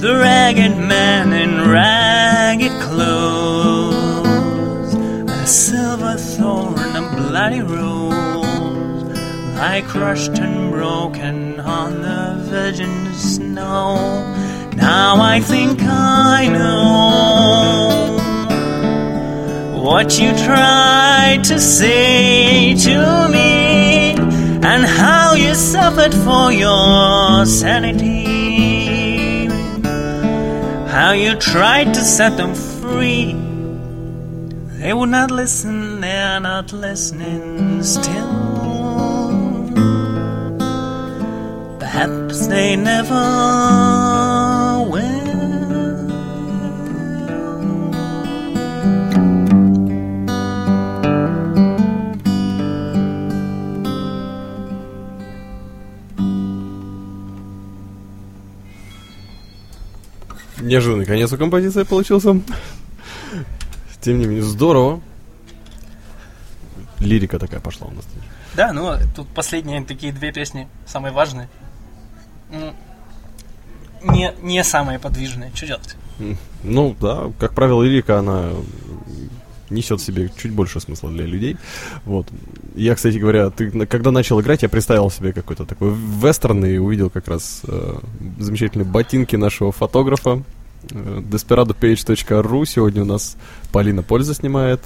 The ragged man in ragged clothes. A silver thorn, a bloody rose, lie crushed and broken on the virgin snow. Now I think I know what you tried to say to me, and how you suffered for your sanity. How you tried to set them free. They would not listen, they're not listening still. Perhaps they never Неожиданный конец у композиции получился. Тем не менее, здорово. Лирика такая пошла у нас. Да, ну тут последние такие две песни самые важные. М, Не, не самые подвижные. Что делать? Ну, да, как правило, лирика, она несет в себе чуть больше смысла для людей. Вот. Я, кстати говоря, ты когда начал играть, я представил себе какой-то такой вестерн и увидел как раз э, замечательные ботинки нашего фотографа. desperadopage.ru Сегодня у нас Полина Польза снимает.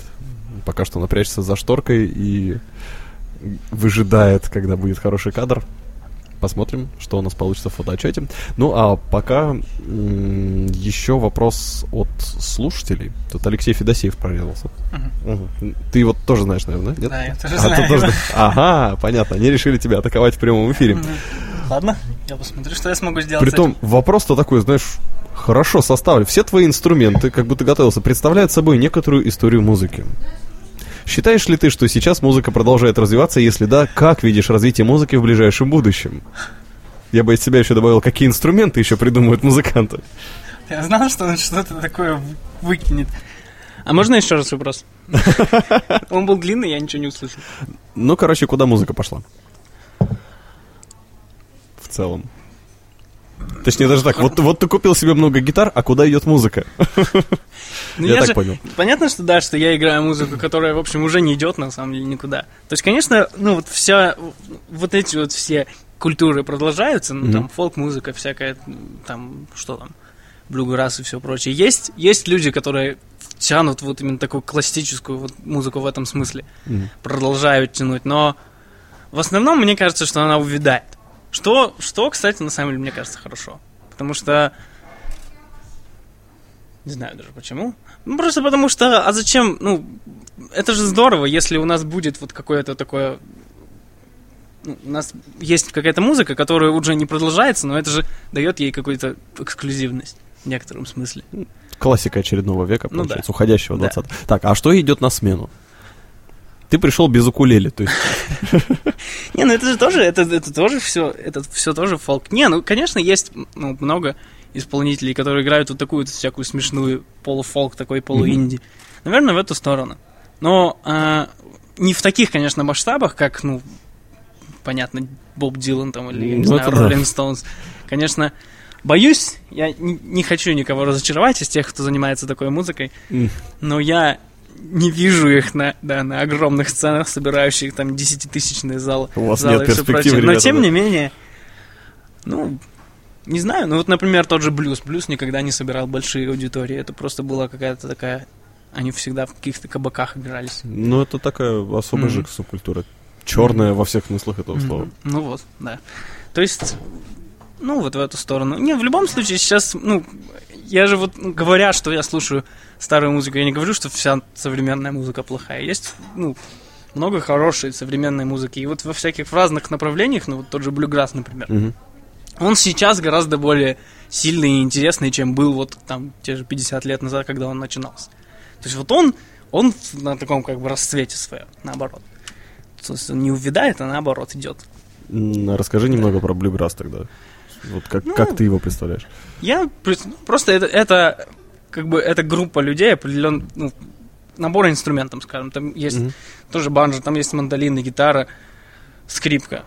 Пока что она прячется за шторкой и выжидает, когда будет хороший кадр. Посмотрим, что у нас получится в фотоотчете. Ну, а пока м, еще вопрос от слушателей. Тут Алексей Федосеев прорезался. Мгм. Ты вот тоже знаешь, наверное, нет? Да, я тоже А, знаю. тоже- Ага, понятно. Они решили тебя атаковать в прямом эфире. Ладно, я посмотрю, что я смогу сделать. Притом, вопрос-то такой, знаешь, хорошо составлен. Все твои инструменты, как будто готовился, представляют собой некоторую историю музыки. Считаешь ли ты, что сейчас музыка продолжает развиваться? Если да, как видишь развитие музыки в ближайшем будущем? Я бы из себя еще добавил, какие инструменты еще придумывают музыканты. Я знал, что он что-то такое вы- выкинет. А можно еще раз вопрос? Он был длинный, я ничего не услышал. Ну, короче, куда музыка пошла? Целом. Точнее, даже так, вот, вот ты купил себе много гитар, а куда идет музыка? Ну, Я так же- понял. Понятно, что да, что я играю музыку, которая, в общем, уже не идет на самом деле никуда. То есть, конечно, ну вот вся, вот эти вот все культуры продолжаются, ну Мгм. там фолк-музыка всякая, там, что там, блюграсс и все прочее. Есть, есть люди, которые тянут вот именно такую классическую вот музыку в этом смысле, Мгм. продолжают тянуть, но в основном мне кажется, что она увядает. Что, что, кстати, на самом деле, мне кажется, хорошо. Потому что не знаю даже почему. Ну, просто потому что, а зачем, ну, это же здорово, если у нас будет вот какое-то такое... ну, у нас есть какая-то музыка, которая уже не продолжается, но это же дает ей какую-то эксклюзивность в некотором смысле. Классика очередного века, Ну получается, да. уходящего Да. 20 Так, а что идет на смену? Ты пришел без укулеле, то есть... Не, ну это же тоже, это, это тоже все, это все тоже фолк. Не, ну, конечно, есть ну, много исполнителей, которые играют вот такую вот всякую смешную полуфолк, такой полуинди. Наверное, в эту сторону. Но а, не в таких, конечно, масштабах, как, ну, понятно, Боб Дилан там или, я не Ну, знаю. Роллинг Стоунс. Конечно, боюсь, я не, не хочу никого разочаровать из тех, кто занимается такой музыкой, М. но я не вижу их на, да, на огромных сценах, собирающих там десятитысячные залы. У вас залы нет и всё перспектив, прочее. Но ребята, тем да? не менее, ну, не знаю, ну вот, например, тот же блюз. Блюз никогда не собирал большие аудитории. Это просто была какая-то такая... Они всегда в каких-то кабаках игрались. Ну, это такая особая Мгм. же субкультура. Черная во всех смыслах этого слова. Мгм. Ну вот, да. То есть, ну вот в эту сторону. Не, в любом случае сейчас, ну, я же вот, говоря, что я слушаю старую музыку, я не говорю, что вся современная музыка плохая. Есть, ну, много хорошей современной музыки. И вот во всяких разных направлениях, ну вот тот же блюграсс, например, Мгм. он сейчас гораздо более сильный и интересный, чем был вот там те же 50 лет назад, когда он начинался. То есть вот он, он на таком как бы расцвете своем, наоборот. То есть он не увядает, а наоборот идет. Расскажи немного про блюграсс тогда. Вот как, Ну, как ты его представляешь? Я пред- просто это, это как бы это группа людей, определен, ну, набор инструментов, скажем. Там есть Мгм. тоже банджо, там есть мандолины, гитара, скрипка.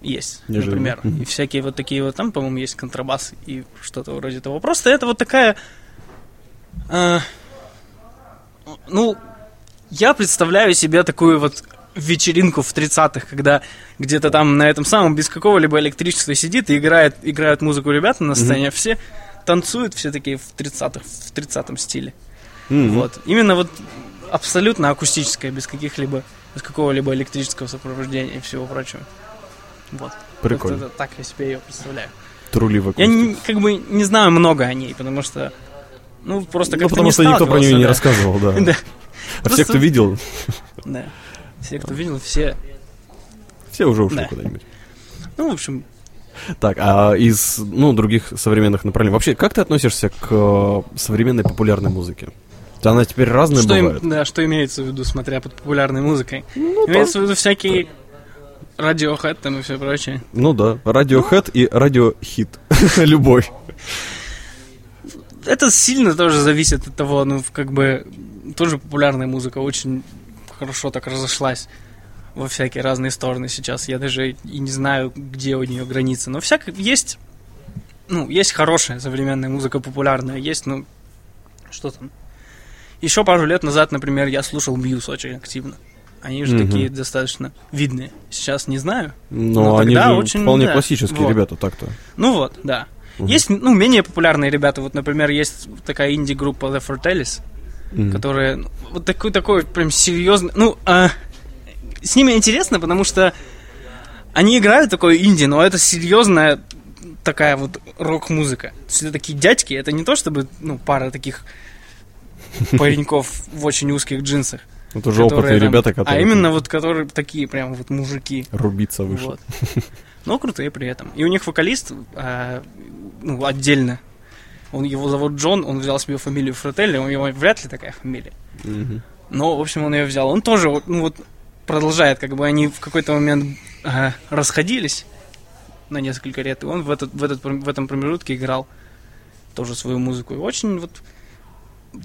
Есть, Неожиданно. например. Мгм. И всякие вот такие вот, там, по-моему, есть контрабас и что-то вроде того. Просто это вот такая... а, ну, я представляю себе такую вот вечеринку в 30-х, когда где-то там на этом самом без какого-либо электричества сидит и играет, играют музыку ребята на сцене, а все танцуют, все такие в 30-х, в 30-м стиле. Мгм. Вот. Именно вот абсолютно акустическая, без каких-либо, без какого-либо электрического сопровождения и всего прочего. Вот. Прикольно. Вот это так я себе ее представляю. Трулива Я не, как бы не знаю много о ней, потому что ну просто Ну, как-то потому не что никто про нее не сталкивался, рассказывал, да. да. Да, А все, кто Просто- видел, да. Все, кто видел, все. все уже ушли Да. куда-нибудь. Ну, в общем, Так, а из, ну, других современных направлений. Вообще, как ты относишься к э, современной популярной музыке? Она теперь разная что, им- бывает. да, что имеется в виду, смотря под популярной музыкой? Ну, там- имеется в виду всякие Radiohead там и все прочее. ну да, радиохэд и радиохит. Любой. Это сильно тоже зависит от того, ну, как бы, тоже популярная музыка очень хорошо так разошлась во всякие разные стороны сейчас. Я даже и не знаю, где у нее границы. Но всяко есть, ну, есть хорошая современная музыка, популярная, есть, ну, что там. Еще пару лет назад, например, я слушал Мьюз очень активно. Они же Мгм. такие достаточно видные. Сейчас не знаю. Но Ну, они тогда же очень, вполне да. классические Вот. ребята, так-то. Ну вот, да. Есть, ну, менее популярные ребята. Вот, например, есть такая инди-группа The Fortellis, Мгм. которая ну, вот такой, такой прям серьезный. Ну, а, с ними интересно, потому что они играют такое инди, но это серьезная такая вот рок-музыка. То есть это такие дядьки, это не то чтобы, ну, пара таких пареньков в очень узких джинсах. Это уже опытные там- ребята, которые А именно вот которые такие прям вот мужики. рубиться выше. Вот. Но крутые при этом. И у них вокалист а, ну, отдельно. Он, его зовут Джон, он взял себе фамилию Фрателли, у него вряд ли такая фамилия. Мгм. Но, в общем, он ее взял. Он тоже, ну вот, продолжает, как бы они в какой-то момент а, расходились на несколько лет, и он в, этот, в, этот, в этом промежутке играл тоже свою музыку. И очень вот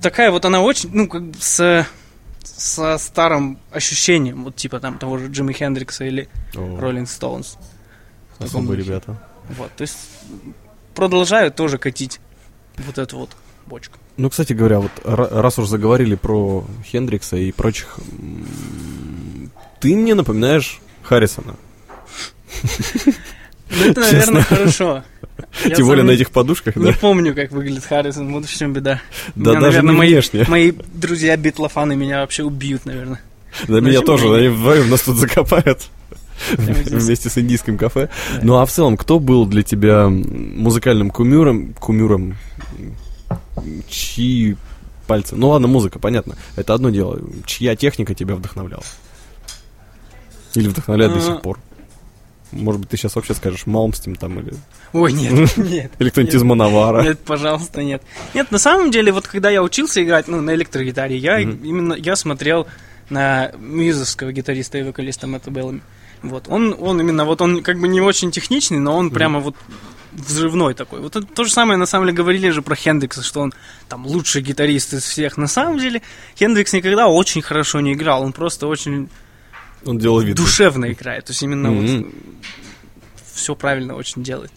такая вот она очень, ну, как бы с, со старым ощущением, вот типа там того же Джимми Хендрикса или Роллинг Стоунс. Особые духе. ребята. Вот, то есть продолжают тоже катить вот эту вот бочку. Ну, кстати говоря, вот ра- раз уж заговорили про Хендрикса и прочих, ты мне напоминаешь Харрисона. Ну, это, наверное, хорошо. Я Тем более на не- этих подушках, Не да? помню, как выглядит Харрисон, вот в чем беда. Да Меня, даже наверное, не мои, внешне. мои друзья битлофаны меня вообще убьют, наверное. Да меня тоже, они вдвоем нас тут закопают. Вместе с индийским кафе. Ну а в целом, кто был для тебя музыкальным кумиром, кумиром, м, чьи пальцы... Ну ладно, музыка, понятно. Это одно дело. Чья техника тебя вдохновляла? Или вдохновляет до сих пор? Может быть, ты сейчас вообще скажешь Малмстим там или... Ой, нет, нет. Или кто-нибудь из Мановара. Нет, пожалуйста, нет. Нет, на самом деле, вот когда я учился играть, ну, на электрогитаре, я именно, я смотрел на мьюзовского гитариста и вокалиста Мэтта Беллами. Вот, он, он именно, вот он как бы не очень техничный, но он прямо вот взрывной такой. Вот это то же самое, на самом деле, говорили же про Хендрикса, что он там лучший гитарист из всех. На самом деле, Хендрикс никогда очень хорошо не играл, он просто очень Он делал вид. душевно играет. То есть именно Мгм. вот все правильно очень делает.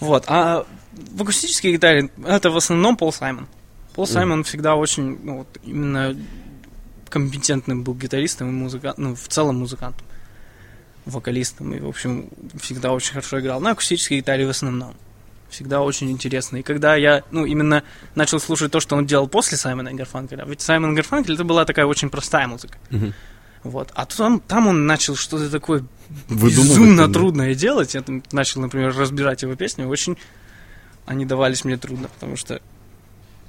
Вот. А в акустической гитаре это в основном Пол Саймон. Пол Саймон всегда очень, ну, вот, именно компетентным был гитаристом и музыкантом, ну, в целом музыкантом, вокалистом, и, в общем, всегда очень хорошо играл. На акустической гитаре в основном. Всегда очень интересно. И когда я, ну, именно начал слушать то, что он делал после Саймона Гарфанкеля, ведь Саймон Гарфанкель это была такая очень простая музыка. Мгм. Вот. А он, там он начал что-то такое безумно там, трудное делать. Я там начал, например, разбирать его песни. Очень они давались мне трудно, потому что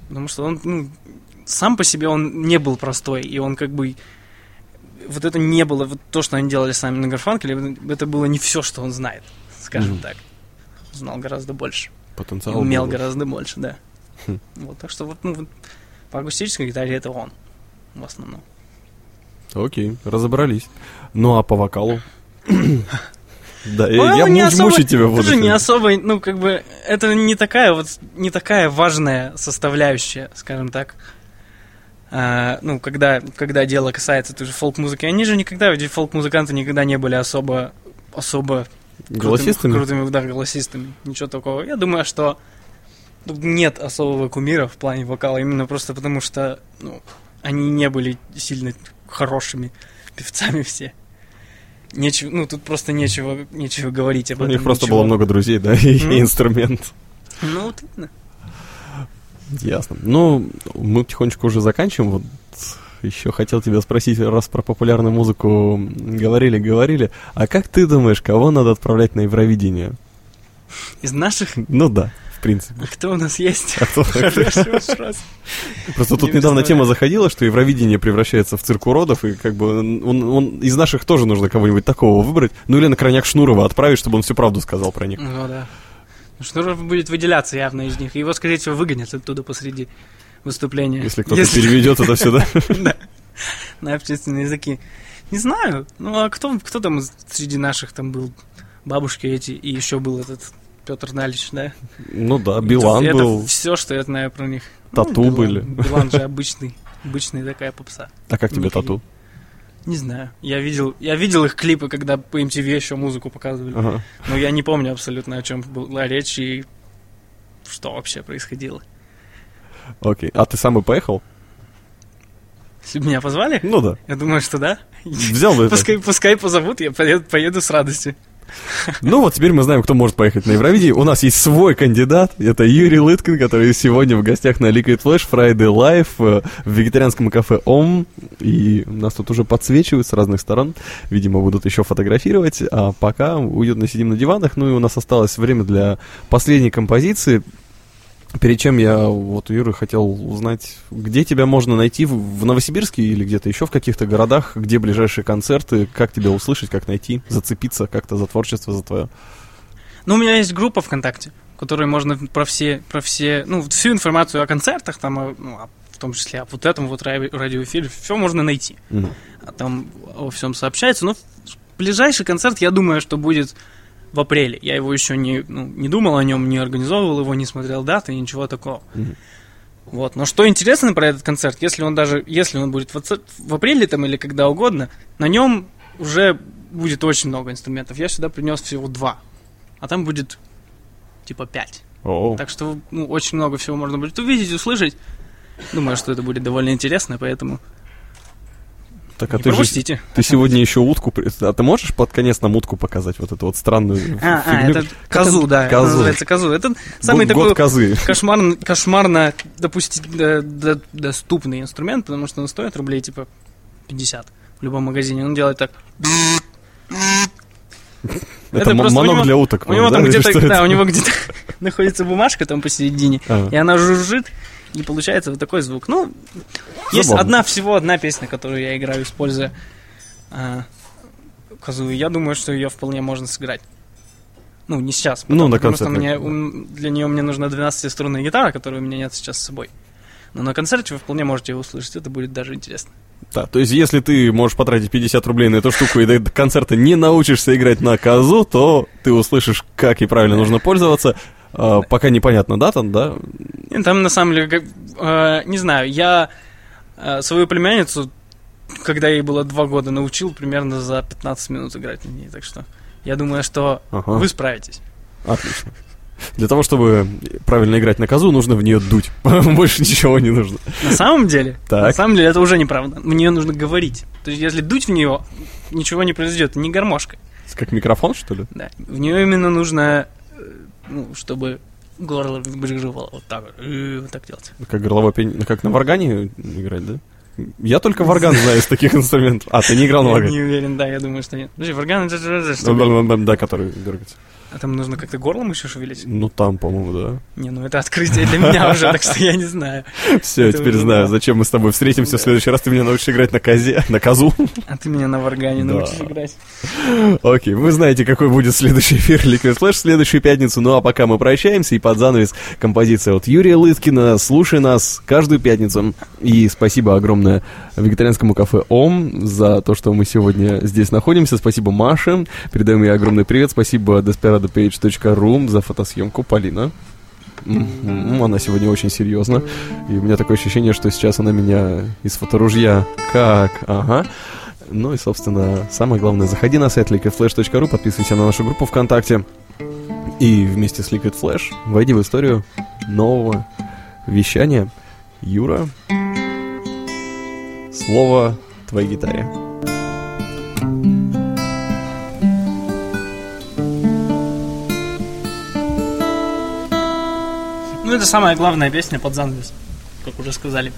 потому что он, ну, сам по себе он не был простой, и он как бы вот это не было, вот то, что они делали сами на Гарфанкеле, это было не все, что он знает, скажем Мгм. так. Знал гораздо больше. И Потенциал умел был. гораздо больше, да. Хм. Вот, так что вот, ну, вот по акустической гитаре это он в основном. Окей, разобрались. Ну а по вокалу? Да, я, Ну, я не муч- особо- мучить тебя буду. Тоже не особо, ну, как бы, это не такая вот, не такая важная составляющая, скажем так. А, ну, когда, когда дело касается той же фолк-музыки, они же никогда, ведь фолк-музыканты никогда не были особо, особо Голосистыми? крутыми, крутыми, да, голосистами. Ничего такого. Я думаю, что тут нет особого кумира в плане вокала, именно просто потому что, ну, они не были сильно хорошими певцами все. Нечего, ну, тут просто нечего, нечего говорить об У этом. них просто ничего. было много друзей, да, и и инструмент. Ну, вот именно. Ясно. Ну, мы потихонечку уже заканчиваем. Вот еще хотел тебя спросить, раз про популярную музыку говорили, говорили. А как ты думаешь, кого надо отправлять на Евровидение? Из наших, Ну да, принципе. а кто у нас есть? А. Просто тут Не недавно тема заходила, что Евровидение превращается в цирк уродов, и как бы он, из наших тоже нужно кого-нибудь такого выбрать. Ну или на крайняк Шнурова отправить, чтобы он всю правду сказал про них. Ну, да. Шнуров будет выделяться явно из них. Его, скорее всего, выгонят оттуда посреди выступления. Если кто-то переведет это все, да? Да. На общественные языки. Не знаю. Ну, а кто, кто там среди наших там был? Бабушки эти, и еще был этот Петр Налич, да? Ну да, Билан это, был. все, что я знаю про них. Тату Билан. были. Билан же обычный, обычная такая попса. А как тебе Никаких. тату? Не знаю. Я видел, я видел их клипы, когда по MTV еще музыку показывали. Ага. Но я не помню абсолютно, о чем была речь и что вообще происходило. Окей. А ты сам и поехал? Если бы меня позвали, Ну да. я думаю, что да. Взял бы это. Пускай, пускай позовут, я поеду, поеду с радостью. Ну вот теперь мы знаем, кто может поехать на Евровидение. У нас есть свой кандидат. Это Юрий Лыткин, который сегодня в гостях на Liquid Flash Friday Live э, в вегетарианском кафе ОМ. И нас тут уже подсвечивают с разных сторон. Видимо, будут еще фотографировать. А пока уютно сидим на диванах. Ну и у нас осталось время для последней композиции. Перед чем я вот Юры хотел узнать, где тебя можно найти в, Новосибирске или где-то еще в каких-то городах, где ближайшие концерты, как тебя услышать, как найти, зацепиться как-то за творчество, за твое. Ну, у меня есть группа ВКонтакте, в которой можно про все, про все, ну, всю информацию о концертах, там, о- ну, в том числе о вот этом вот ради- радиоэфире, все можно найти. Мгм. А там о всем сообщается. Но ближайший концерт, я думаю, что будет в апреле. Я его еще не, ну, не думал о нем, не организовывал его, не смотрел даты, ничего такого. Мгм. Вот. Но что интересно про этот концерт, если он даже, если он будет в, в апреле там или когда угодно, на нем уже будет очень много инструментов. Я сюда принес всего два, а там будет типа пять. О, Так что ну, очень много всего можно будет увидеть, услышать. Думаю, что это будет довольно интересно, поэтому так а не ты же пропустите. ты сегодня еще утку, а ты можешь под конец нам утку показать вот эту вот странную А, а, фигню? это козу, да, Козу. называется козу. Это самый Год- такой год козы. кошмарно, кошмарно допусти- доступный инструмент, потому что он стоит рублей типа 50 в любом магазине. Он делает так. Это, Это м- просто у манок него- для уток. У него да, там где-то, да, у него где-то находится бумажка там посередине, А. и она жужжит, и получается вот такой звук. Ну, есть Забавно. одна всего одна песня, которую я играю, используя а, козу, и я думаю, что ее вполне можно сыграть. Ну, не сейчас, потом, Ну, на потому что мне, ум- для нее мне нужна 12-струнная гитара, которой у меня нет сейчас с собой. Но на концерте вы вполне можете ее услышать, это будет даже интересно. Да, то есть если ты можешь потратить 50 рублей на эту штуку и до концерта не научишься играть на козу, то ты услышишь, как ей правильно нужно пользоваться. А, пока непонятно, да, там, да? Там на самом деле, как, э, не знаю, я э, свою племянницу, когда ей было два года, научил примерно за 15 минут играть на ней. Так что я думаю, что Ага. вы справитесь. Отлично. Для того, чтобы правильно играть на козу, нужно в нее дуть. Больше ничего не нужно. На самом деле, Так. на самом деле это уже неправда. В нее нужно говорить. То есть, если дуть в нее, ничего не произойдет. Не гармошка. Как микрофон, что ли? Да. В нее именно нужно, ну, чтобы горло выживало. Вот так вот. так делать. Как горловой пень... ну, Как на варгане играть, да? Я только варган знаю из таких инструментов. А, ты не играл на варгане? не уверен, да, я думаю, что нет. Подожди, варган, это же- что? Да, который дергается. А там нужно как-то горлом еще шевелить? Ну, там, по-моему, да. Не, ну это открытие для меня уже, так что я не знаю. Все, теперь знаю, зачем мы с тобой встретимся в следующий раз. Ты меня научишь играть на козе, на козу. А ты меня на варгане научишь играть. Окей, вы знаете, какой будет следующий эфир Liquid Flash в следующую пятницу. Ну а пока мы прощаемся, и под занавес композиция от Юрия Лыткина. Слушай нас каждую пятницу. И спасибо огромное вегетарианскому кафе ОМ за то, что мы сегодня здесь находимся. Спасибо Маше. Передаем ей огромный привет. Спасибо desperadopage.ru за фотосъемку. Полина. Она сегодня очень серьезна. И у меня такое ощущение, что сейчас она меня из фоторужья как... Ага. Ну и, собственно, самое главное, заходи на сайт liquidflash.ru, подписывайся на нашу группу ВКонтакте. И вместе с Liquid Flash войди в историю нового вещания. Юра, слово твоей гитаре. Ну, это самая главная песня под занавес, как уже сказали.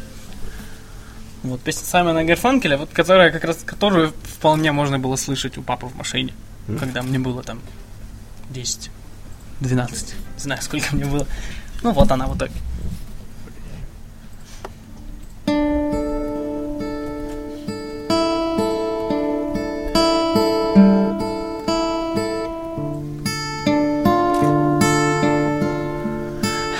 Вот, песня Саймона Гарфанкеля, вот, которая как раз, которую вполне можно было слышать у папы в машине, когда мне было там 10, 12, не знаю, сколько мне было. Ну, вот она в итоге.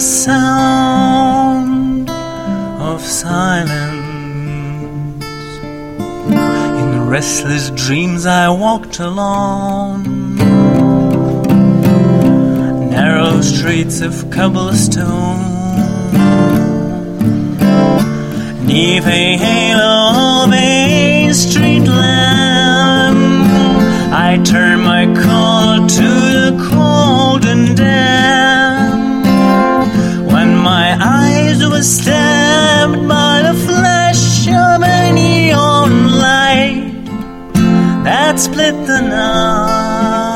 the sound of silence. In restless dreams, I walked along narrow streets of cobblestone. Neath a halo of a street lamp, I turned my collar to stabbed by the flash of a neon light that split the night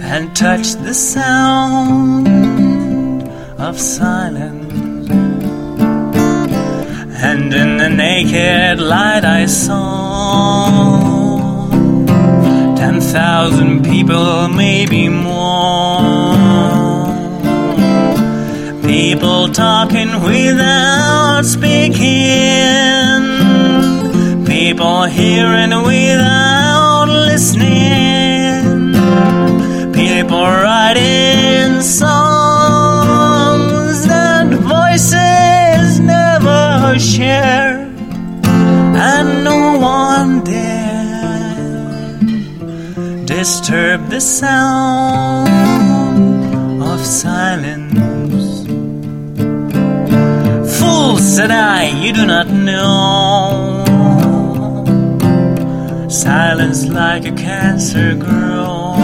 and touched the sound of silence. And in the naked light I saw ten thousand people, maybe more. People talking without speaking. People hearing without listening. People writing songs that voices never share. And no one dare disturb the sound of silence. Said I, you do not know. Silence like a cancer grows.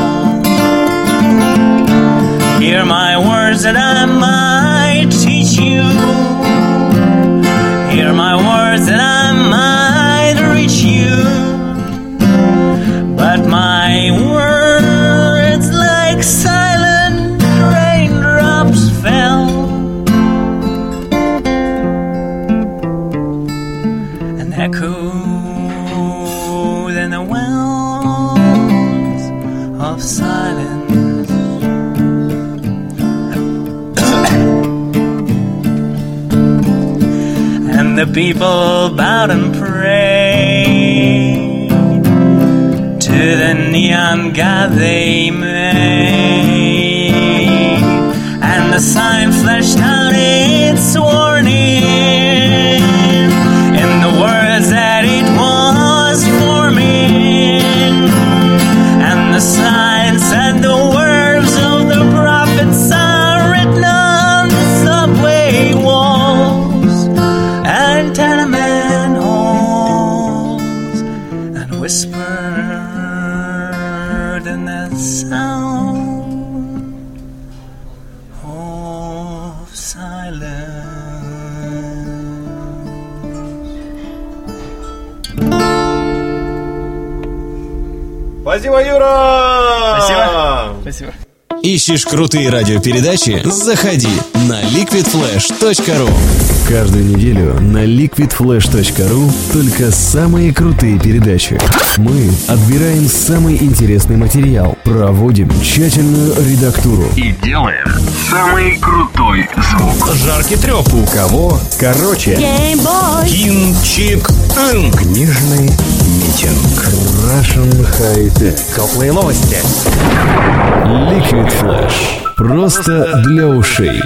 Hear my words that I might teach you. Hear my words that I people bowed and prayed. To the neon god they made, Ищешь крутые радиопередачи? Заходи на liquidflash.ru Каждую неделю на liquidflash.ru только самые крутые передачи. Мы отбираем самый интересный материал, проводим тщательную редактуру и делаем самый крутой звук. жаркий треп. У кого? Короче. Кинчик. Книжный митинг. Russian High Tech. Теплые новости. Liquid Flash. Просто для ушей.